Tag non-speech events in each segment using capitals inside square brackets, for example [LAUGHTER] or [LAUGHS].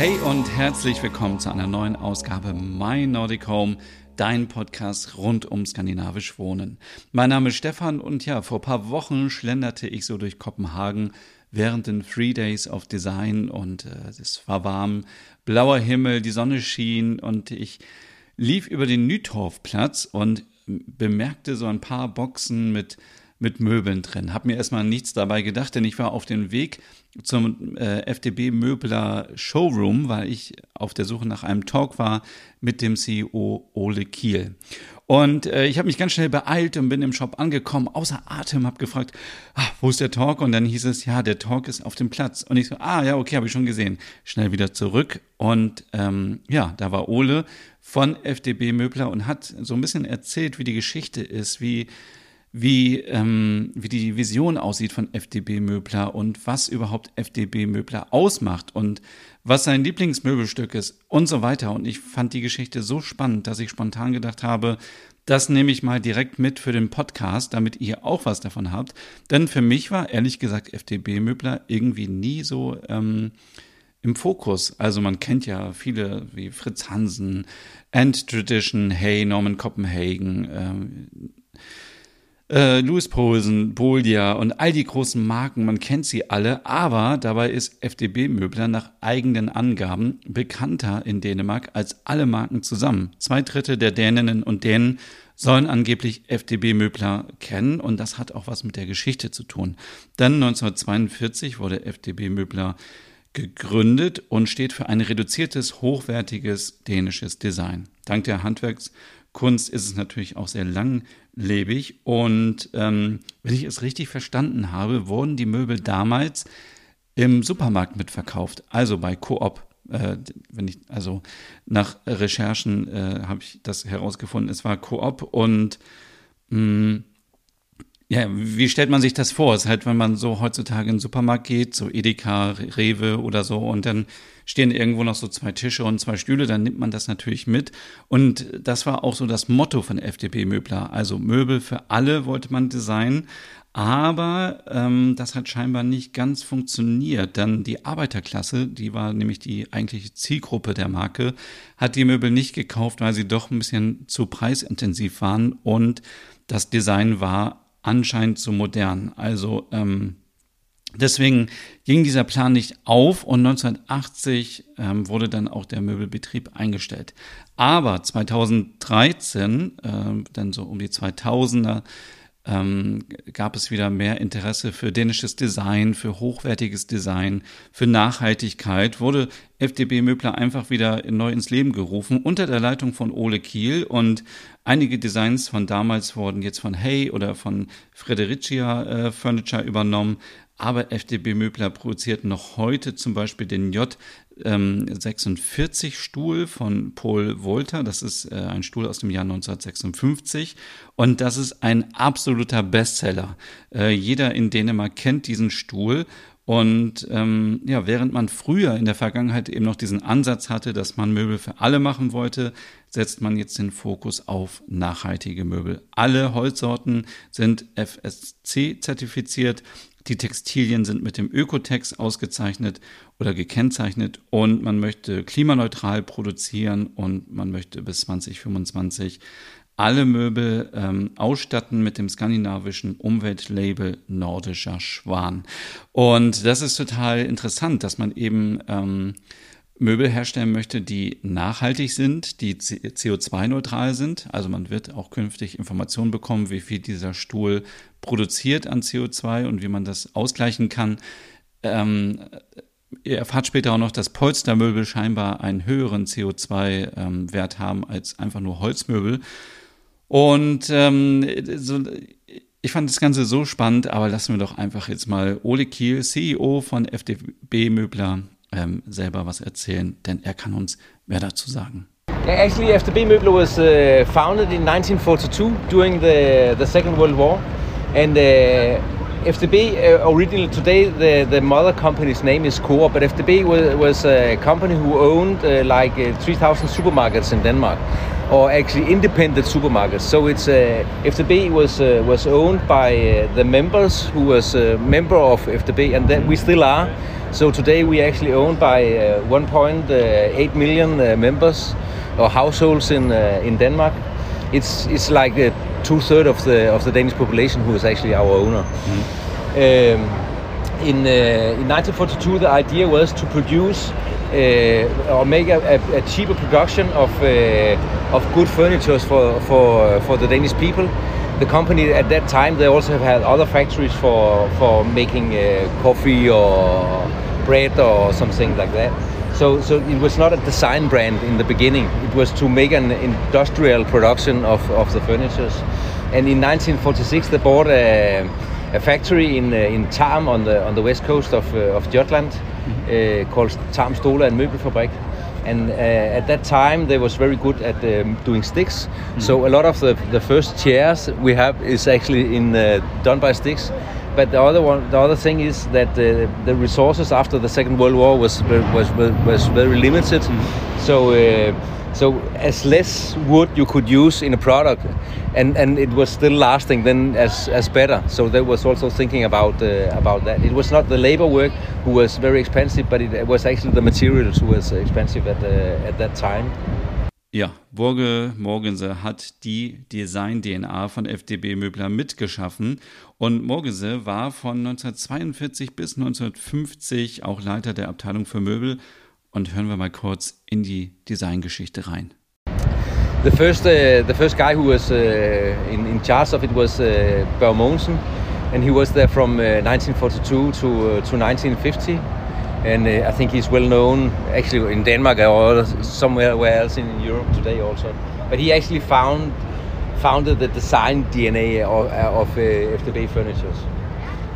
Hey und herzlich willkommen zu einer neuen Ausgabe My Nordic Home, dein Podcast rund um skandinavisch Wohnen. Mein Name ist Stefan und ja, vor ein paar Wochen schlenderte ich so durch Kopenhagen während den Three Days of Design und äh, es war warm, blauer Himmel, die Sonne schien und ich lief über den Nytorfplatz und bemerkte so ein paar Boxen mit mit Möbeln drin. Hab mir erstmal nichts dabei gedacht, denn ich war auf dem Weg zum äh, FDB Möbler Showroom, weil ich auf der Suche nach einem Talk war mit dem CEO Ole Kiel. Und äh, ich habe mich ganz schnell beeilt und bin im Shop angekommen, außer Atem, habe gefragt, ah, wo ist der Talk? Und dann hieß es, ja, der Talk ist auf dem Platz. Und ich so, ah ja, okay, habe ich schon gesehen. Schnell wieder zurück. Und ähm, ja, da war Ole von FDB Möbler und hat so ein bisschen erzählt, wie die Geschichte ist, wie wie, ähm, wie die Vision aussieht von FDB Möbler und was überhaupt FDB Möbler ausmacht und was sein Lieblingsmöbelstück ist und so weiter. Und ich fand die Geschichte so spannend, dass ich spontan gedacht habe, das nehme ich mal direkt mit für den Podcast, damit ihr auch was davon habt. Denn für mich war ehrlich gesagt FDB Möbler irgendwie nie so ähm, im Fokus. Also man kennt ja viele wie Fritz Hansen, End Tradition, Hey, Norman Copenhagen, ähm, äh, Louis Posen, Bolia und all die großen Marken, man kennt sie alle, aber dabei ist FDB Möbler nach eigenen Angaben bekannter in Dänemark als alle Marken zusammen. Zwei Drittel der Däninnen und Dänen sollen angeblich FDB Möbler kennen und das hat auch was mit der Geschichte zu tun. Dann 1942 wurde FDB Möbler gegründet und steht für ein reduziertes, hochwertiges dänisches Design. Dank der Handwerkskunst ist es natürlich auch sehr langlebig. Und ähm, wenn ich es richtig verstanden habe, wurden die Möbel damals im Supermarkt mitverkauft, also bei Coop. Äh, wenn ich also nach Recherchen äh, habe ich das herausgefunden, es war Coop und mh, mm, ja, wie stellt man sich das vor? Es ist halt, wenn man so heutzutage in den Supermarkt geht, so Edeka, Rewe oder so, und dann stehen irgendwo noch so zwei Tische und zwei Stühle, dann nimmt man das natürlich mit. Und das war auch so das Motto von FDP Möbler. Also Möbel für alle wollte man designen. Aber ähm, das hat scheinbar nicht ganz funktioniert, denn die Arbeiterklasse, die war nämlich die eigentliche Zielgruppe der Marke, hat die Möbel nicht gekauft, weil sie doch ein bisschen zu preisintensiv waren und das Design war anscheinend zu modern. Also ähm, deswegen ging dieser Plan nicht auf und 1980 ähm, wurde dann auch der Möbelbetrieb eingestellt. Aber 2013, äh, dann so um die 2000er, ähm, gab es wieder mehr Interesse für dänisches Design, für hochwertiges Design, für Nachhaltigkeit, wurde FDB Möbler einfach wieder neu ins Leben gerufen? Unter der Leitung von Ole Kiel. Und einige Designs von damals wurden jetzt von Hey oder von Fredericia äh, Furniture übernommen. Aber FDB Möbler produziert noch heute zum Beispiel den J 46 ähm, Stuhl von Paul Wolter. Das ist äh, ein Stuhl aus dem Jahr 1956 und das ist ein absoluter Bestseller. Äh, jeder in Dänemark kennt diesen Stuhl und ähm, ja, während man früher in der Vergangenheit eben noch diesen Ansatz hatte, dass man Möbel für alle machen wollte, setzt man jetzt den Fokus auf nachhaltige Möbel. Alle Holzsorten sind FSC zertifiziert die Textilien sind mit dem Ökotex ausgezeichnet oder gekennzeichnet und man möchte klimaneutral produzieren und man möchte bis 2025 alle Möbel ähm, ausstatten mit dem skandinavischen Umweltlabel Nordischer Schwan. Und das ist total interessant, dass man eben ähm, Möbel herstellen möchte, die nachhaltig sind, die CO2-neutral sind. Also man wird auch künftig Informationen bekommen, wie viel dieser Stuhl produziert an CO2 und wie man das ausgleichen kann. Ähm, ihr erfahrt später auch noch, dass Polstermöbel scheinbar einen höheren CO2-Wert ähm, haben als einfach nur Holzmöbel. Und ähm, so, ich fand das Ganze so spannend, aber lassen wir doch einfach jetzt mal Ole Kiel, CEO von FDB Möbler, ähm, selber was erzählen, denn er kann uns mehr dazu sagen. Actually, FDB Möbler was uh, founded in 1942 during the, the Second World War. And uh, FDB uh, originally today the, the mother company's name is Coop, but FDB was, was a company who owned uh, like uh, 3,000 supermarkets in Denmark, or actually independent supermarkets. So it's uh, FDB was uh, was owned by uh, the members who was a member of FDB, and then we still are. So today we actually owned by 1.8 million members or households in in Denmark. It's it's like two thirds of the of the Danish population who is actually our owner. Mm. Um, in uh, in 1942, the idea was to produce uh, or make a, a, a, cheaper production of uh, of good furniture for for for the Danish people. The company at that time they also have had other factories for for making uh, coffee or bread or something like that. So, so it was not a design brand in the beginning. It was to make an industrial production of, of the furnitures. And in 1946, they bought a, a factory in uh, in Tarm on the on the west coast of uh, of Jutland mm-hmm. uh, called Tarm Stola and Møbelfabrik. And uh, at that time, they was very good at um, doing sticks. Mm-hmm. So a lot of the, the first chairs we have is actually in uh, done by sticks. But the other one, the other thing is that uh, the resources after the Second World War was was was, was very limited. Mm-hmm. So uh, so as less wood you could use in a product, and and it was still lasting, then as as better. So there was also thinking about uh, about that. It was not the labor work who was very expensive, but it was actually the materials who was expensive at uh, at that time. Ja, Burge Morgense hat die Design-DNA von FDB Möbler mitgeschaffen und Morgense war von 1942 bis 1950 auch Leiter der Abteilung für Möbel und hören wir mal kurz in die Designgeschichte rein. The first, uh, the first guy who was uh, in, in charge of it was uh, Børge Mogensen, and he was there from uh, 1942 to, uh, to 1950. and uh, I think he's well known actually in Denmark or somewhere else in Europe today also. But he actually found founded the design DNA of, of uh, FDB furniture.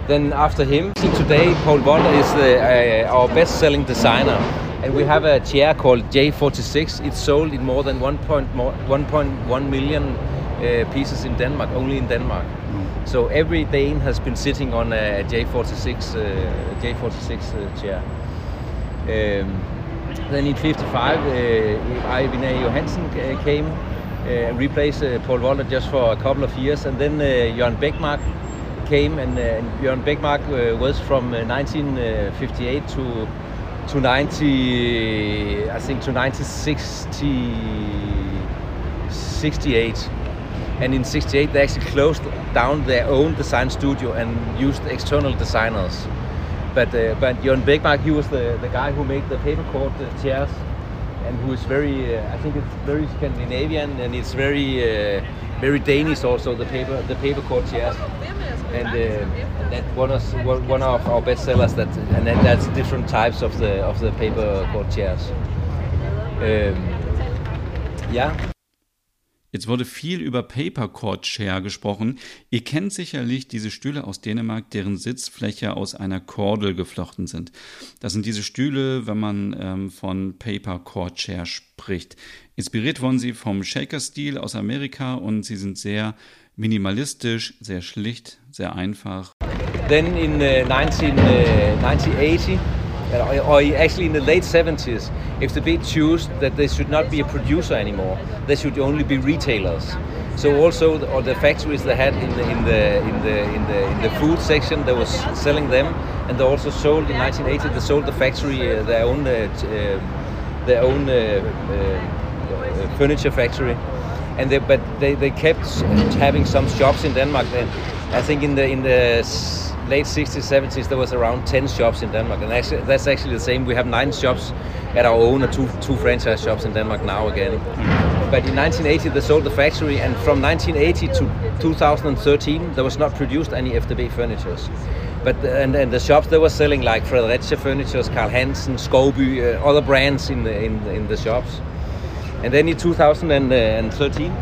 Then after him, today Paul Waller is the, uh, our best-selling designer, and we have a chair called J46. It's sold in more than 1.1 million uh, pieces in Denmark, only in Denmark. Mm. So every Dane has been sitting on a J46 uh, J46 uh, chair. Um, then in 55, uh, Eivind Johansen came, uh, replaced uh, Paul Waller just for a couple of years, and then uh, Jørgen Beckmark came, and, uh, and Jørgen Beckmark uh, was from 1958 to to 90, I think to 1960, 68. And in 68, they actually closed down their own design studio and used external designers. But uh, but Jon Beckmark, he was the, the guy who made the paper cord uh, chairs, and who is very, uh, I think it's very Scandinavian and it's very uh, very Danish also the paper the paper cord chairs, and uh, that one of one of our best sellers that and that, that's different types of the of the paper chairs. Um, yeah. Jetzt wurde viel über Papercord Chair gesprochen. Ihr kennt sicherlich diese Stühle aus Dänemark, deren Sitzfläche aus einer Kordel geflochten sind. Das sind diese Stühle, wenn man ähm, von Papercord Chair spricht. Inspiriert wurden sie vom Shaker-Stil aus Amerika und sie sind sehr minimalistisch, sehr schlicht, sehr einfach. Then in uh, 19, uh, 1980 or actually in the late 70s, if the big choose that they should not be a producer anymore, they should only be retailers. So also, the, or the factories they had in the in the in the in the in the food section, they was selling them, and they also sold in 1980. They sold the factory uh, their own uh, uh, their own uh, uh, furniture factory, and they, but they, they kept having some shops in Denmark. Then I think in the in the late 60s, 70s, there was around 10 shops in Denmark, and actually, that's actually the same. We have nine shops at our own, and two, two franchise shops in Denmark now again. But in 1980, they sold the factory, and from 1980 to 2013, there was not produced any FDB furnitures. But and, and the shops they were selling like Fredericia Furnitures, Carl Hansen, Skovby, uh, other brands in the in, in the shops. And then in 2013,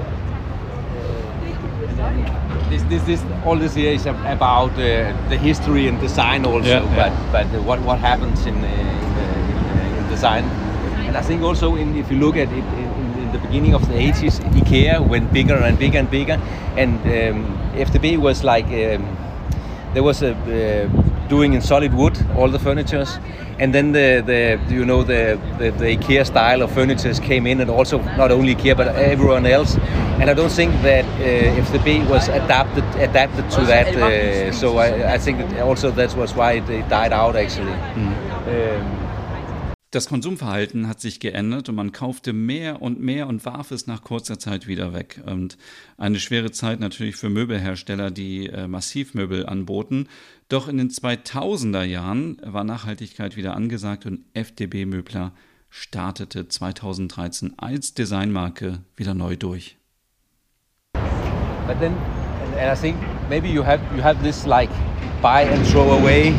this, this, this, all this here is about uh, the history and design also, yeah, but yeah. but what what happens in, uh, in, uh, in, in, design. And I think also in, if you look at it in, in in the beginning of the 80s, IKEA went bigger and bigger and bigger, and um, FDB was like um, there was a uh, doing in solid wood all the furnitures, and then the, the you know the, the, the IKEA style of furniture came in, and also not only IKEA but everyone else. And I don't think that uh, FDB was adapted adapted to that. Uh, so I, I think that also that was why it, died out actually. Um, Das Konsumverhalten hat sich geändert und man kaufte mehr und mehr und warf es nach kurzer Zeit wieder weg. Und eine schwere Zeit natürlich für Möbelhersteller, die äh, Massivmöbel anboten. Doch in den 2000er Jahren war Nachhaltigkeit wieder angesagt und FDB Möbler startete 2013 als Designmarke wieder neu durch. But then, and I think maybe you have you have this like buy and throw away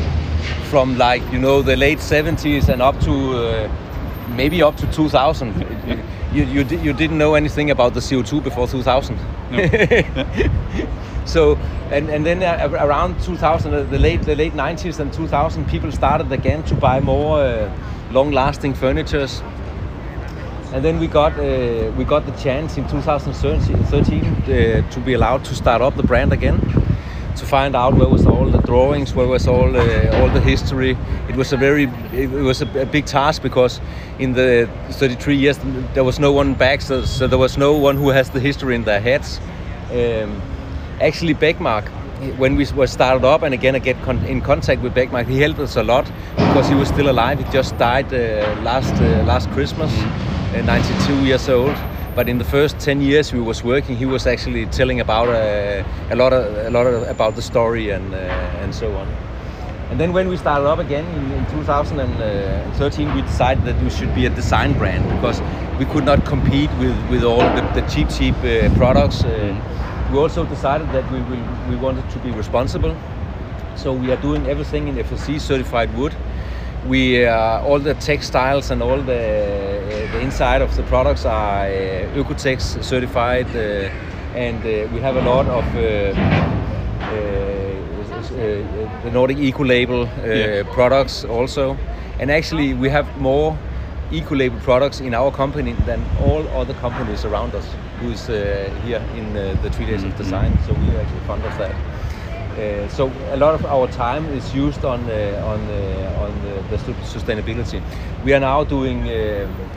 from like you know the late 70s and up to uh, maybe up to 2000 you, you, you didn't know anything about the CO2 before 2000 no. [LAUGHS] so and, and then uh, around 2000 uh, the late the late 90s and 2000 people started again to buy more uh, long lasting furnitures. And then we got uh, we got the chance in 2013 uh, to be allowed to start up the brand again to find out where was all the drawings, where was all uh, all the history. It was a very it was a, a, big task because in the 33 years there was no one back, so, so there was no one who has the history in their heads. Um, actually, Beckmark, when we were started up and again I get con in contact with Beckmark, he helped us a lot because he was still alive. He just died uh, last uh, last Christmas, mm-hmm. 92 years old but in the first 10 years we was working he was actually telling about uh, a lot of, a lot of, about the story and uh, and so on. And then when we started up again in, in 2013 we decided that we should be a design brand because we could not compete with with all the, the cheap cheap uh, products. Uh, we also decided that we will, we wanted to be responsible. So we are doing everything in FSC certified wood. We uh, all the textiles and all the, the inside of the products are uh, certified, uh, and uh, we have a lot of uh, the Nordic Eco Label products also. And actually, we have more Eco Label products in our company than all other companies around us who is here in the three days mm -hmm. of design. So we are actually fond of that. Uh, so a lot of our time is used on uh, on uh, on the, the, sustainability. We are now doing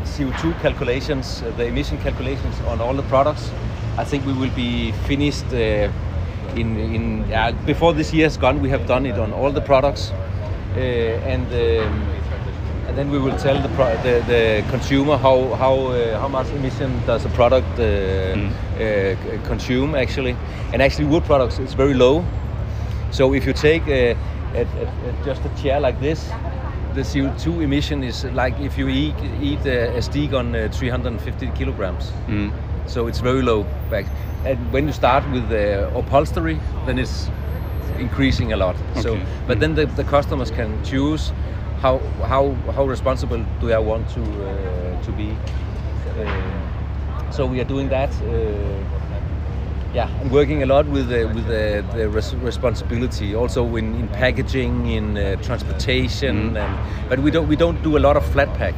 CO2 calculations, the emission calculations on all the products. I think we will be finished in in before this year is gone. We have done it on all the products, and. Um, and then we will tell the, the, the, consumer how how uh, how much emission does a product uh, mm. uh, consume actually, and actually wood products is very low. So if you take a, a, a, just a chair like this, the CO2 emission is like if you eat, eat a, steak on uh, 350 kilograms. Mm. So it's very low back. And when you start with the upholstery, then it's increasing a lot. Okay. So, but then the, the customers can choose how how how responsible do I want to uh, to be. Uh, so we are doing that. Uh, yeah, I'm working a lot with uh, with uh, the res responsibility, also in, in packaging, in uh, transportation, mm. and, but we don't we don't do a lot of flat pack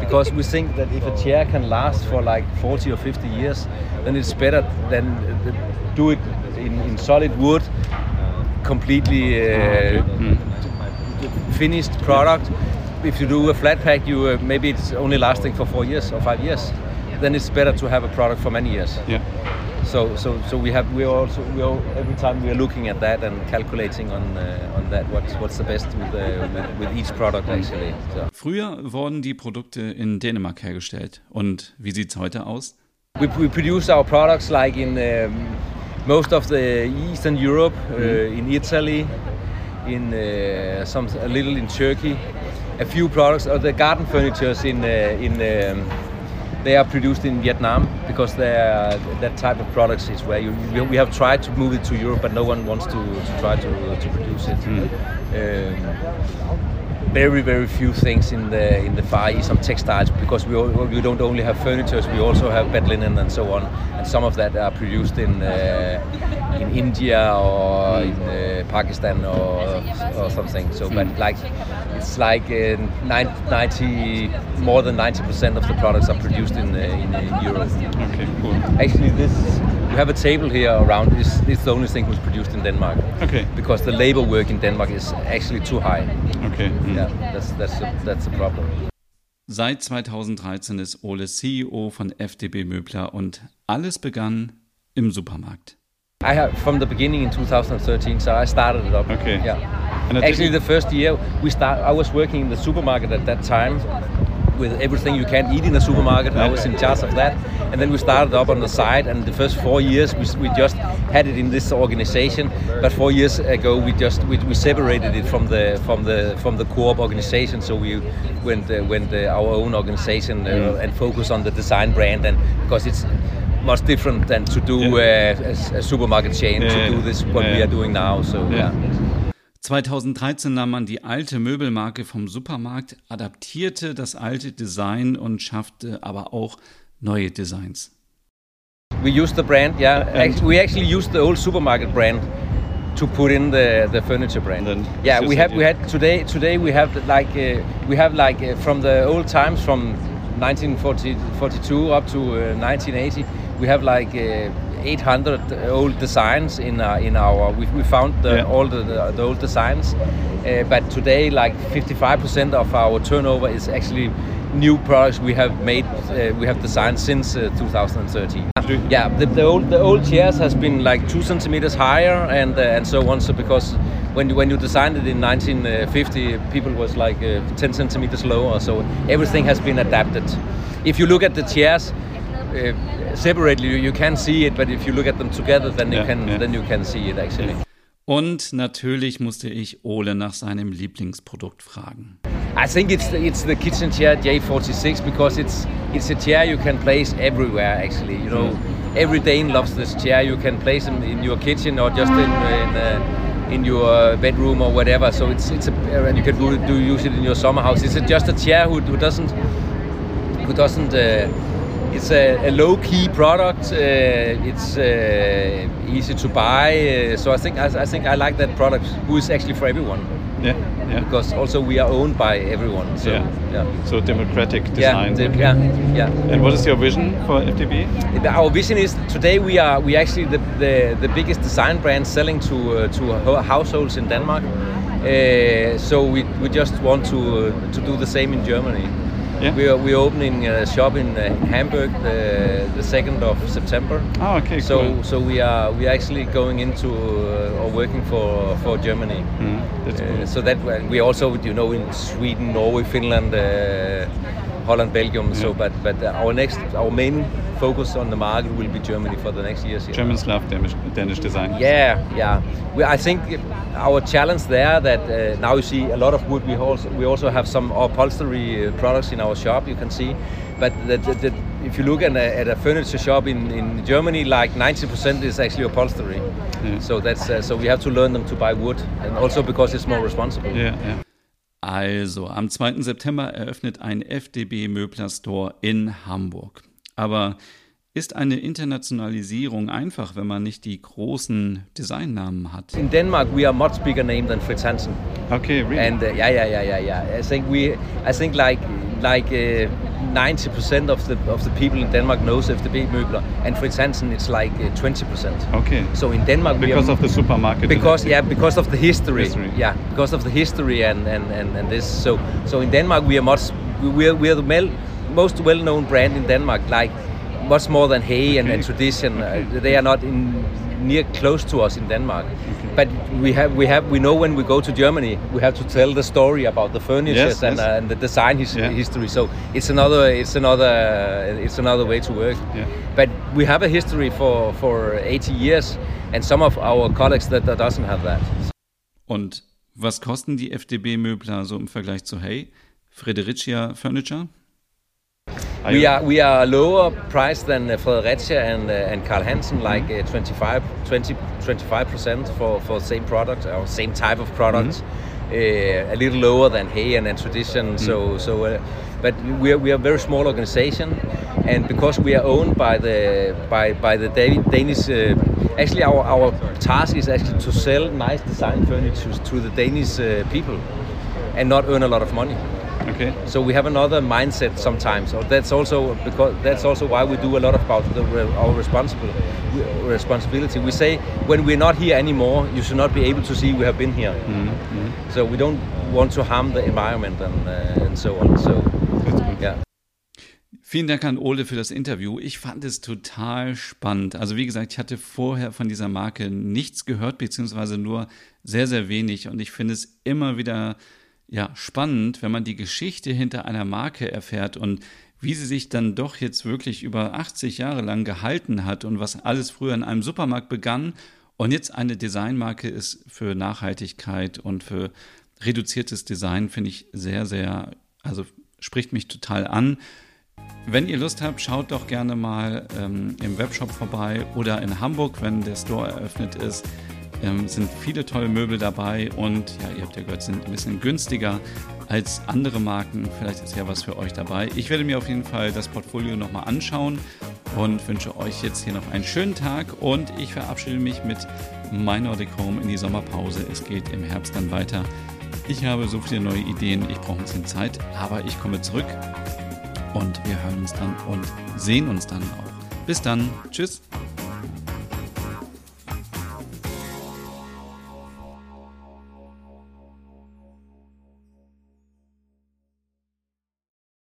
because we think that if a chair can last for like 40 or 50 years, then it's better than uh, do it in, in solid wood, completely uh, mm. finished product. If you do a flat pack, you uh, maybe it's only lasting for four years or five years. Then it's better to have a product for many years. Yeah so so so we have we also we all, every time we are looking at that and calculating on uh, on that what's what's the best with, uh, with, with each product actually. So. Früher wurden die Produkte in Dänemark hergestellt und wie sieht's heute aus? We, we produce our products like in um, most of the Eastern Europe, uh, mm. in Italy, in uh, some a little in Turkey, a few products. of the garden furnitures in uh, in um, they are produced in Vietnam because that type of products is where you, we have tried to move it to Europe, but no one wants to, to try to, to produce it. Mm. Um, very very few things in the in the Far East on textiles because we we don't only have furniture, we also have bed linen and so on, and some of that are produced in uh, in India or in uh, Pakistan or or something. So, but like it's like uh, 90 more than 90 percent of the products are produced in uh, in, in Europe. Okay, cool. Actually, this we have a table here around. This is the only thing was produced in Denmark. Okay. Because the labor work in Denmark is actually too high. Okay. Mm. Yeah, that's that's a, that's a problem. Seit 2013 ist Ole CEO von FDB Möbler und alles begann im Supermarkt. I have from the beginning in 2013, so I started it up. Okay. Yeah. Actually, the first year we start, I was working in the supermarket at that time with everything you can eat in a supermarket. I was in charge of that, and then we started up on the side. And the first four years, we, we just had it in this organization. But four years ago, we just we, we separated it from the from the from the co-op organization. So we went uh, went uh, our own organization uh, Mm. and focus on the design brand, and because it's much different than to do Yeah. uh, a, a supermarket chain Yeah, to do this what Yeah. we are doing now. So Yeah. Yeah. 2013 nahm man die alte Möbelmarke vom Supermarkt, adaptierte das alte Design und schaffte aber auch neue Designs. We use the brand, yeah. And- we actually use the old supermarket brand to put in the, the furniture brand. Then yeah, we have like we had today today we have like uh, we have like uh, from the old times from 1942 up to uh, 1980 we have like uh, 800 old designs in our, in our we, we found the, Yeah. all the, the, old designs uh, but today like 55% of our turnover is actually new products we have made uh, we have designed since uh, 2013 yeah the, the old the old chairs has been like two centimeters higher and uh, and so on so because when you, when you designed it in 1950 people was like uh, 10 centimeters lower so everything has been adapted if you look at the chairs uh, separately you, can see it but if you look at them together then you can then you can see it actually Und natürlich musste ich Ole nach seinem Lieblingsprodukt fragen. I think it's the, it's the kitchen chair J46 because it's it's a chair you can place everywhere. Actually, you know, every Dane loves this chair. You can place them in your kitchen or just in in, uh, in your bedroom or whatever. So it's it's a and you can do, do use it in your summer house. It's just a chair who, who doesn't who doesn't. Uh, it's a, a low-key product. Uh, it's uh, easy to buy. Uh, so I think I, I think I like that product. Who is actually for everyone Yeah, yeah. because also we are owned by everyone. So Yeah. yeah, So democratic yeah, design. the- yeah, yeah. And what is your vision for FDB? Our vision is today we are we actually the, the, the biggest design brand selling to uh, to households in Denmark. Uh, so we, we just want to uh, to do the same in Germany. Yeah. We are we opening a shop in, uh, Hamburg the the second of September. Ah, okay, So cool. so we are we are actually going into uh, or working for for Germany. Mm, that's Uh, cool. so that we also you know in Sweden, Norway, Finland, uh, Holland, Belgium. So but but our next our main focus on the market will be Germany for the next years. yeah. Germans love Danish, Danish design. Yeah, yeah. We, I think our challenge there that uh, now you see a lot of wood. We also we also have some upholstery uh, products in our shop. You can see, but the, the, the, if you look at a, at a furniture shop in, in Germany, like 90% is actually upholstery. Yeah. So that's uh, so we have to learn them to buy wood, and also because it's more responsible. Ja, ja. Also, am 2. September eröffnet ein FDB Möbler Store in Hamburg. Aber ist eine Internationalisierung einfach, wenn man nicht die großen Designnamen hat? In Denmark, we are much bigger name than Fritz Hansen. Okay, really? And uh, yeah, yeah, yeah, yeah, yeah. I think we, I think like like uh, ninety percent of the of the people in Denmark knows FDB Møbler, and Fritz Hansen it's like uh, twenty percent. okay. So in Denmark, we Because are, of the supermarket. because yeah, because of the history. History. Yeah, because of the history and, and, and, and this. So so in Denmark, we are much we are we are the mel- most well-known brand in Denmark. Like much more than Hay and, and Tradition. Okay. Uh, they are not in near close to us in Denmark. But we have we have we know when we go to Germany, we have to tell the story about the furniture Yes, and, yes. uh, and the design his- Yeah. history. So it's another it's another it's another way to work. Yeah. But we have a history for for 80 years, and some of our colleagues that, that doesn't have that. Und was kosten die FDB Möbler so im Vergleich zu Hey? Fredericia Furniture? We are we are lower priced than uh, Fredericia and uh, and Carl Hansen, like uh, 25 20 25 percent for for same product or same type of products. uh, a little lower than Hay and Tradition. Mm. So, so, uh, but we are, we are a very small organization, and because we are owned by the by by the Danish, uh, actually our our task is actually to sell nice design furniture to the Danish uh, people, and not earn a lot of money. Okay. So we have another mindset sometimes. So that's also because that's also why we do a lot about the, our responsible responsibility. We say when we're not here anymore, you should not be able to see we have been here. Mm-hmm. So we don't want to harm the environment and, uh, and so on. So yeah. Vielen Dank an Ole für das Interview. Ich fand es total spannend. Also wie gesagt, ich hatte vorher von dieser Marke nichts gehört, beziehungsweise nur sehr, sehr wenig. Und ich finde es immer wieder ja, spannend, wenn man die Geschichte hinter einer Marke erfährt und wie sie sich dann doch jetzt wirklich über 80 Jahre lang gehalten hat und was alles früher in einem Supermarkt begann und jetzt eine Designmarke ist für Nachhaltigkeit und für reduziertes Design, finde ich sehr, sehr, also spricht mich total an. Wenn ihr Lust habt, schaut doch gerne mal ähm, im Webshop vorbei oder in Hamburg, wenn der Store eröffnet ist ähm, sind viele tolle Möbel dabei und ja, ihr habt ja gehört, sind ein bisschen günstiger als andere Marken. Vielleicht ist ja was für euch dabei. Ich werde mir auf jeden Fall das Portfolio nochmal anschauen und wünsche euch jetzt hier noch einen schönen Tag und ich verabschiede mich mit My Nordic Home in die Sommerpause. Es geht im Herbst dann weiter. Ich habe so viele neue Ideen, ich brauche ein bisschen Zeit, aber ich komme zurück und wir hören uns dann und sehen uns dann auch. Bis dann. Tschüss.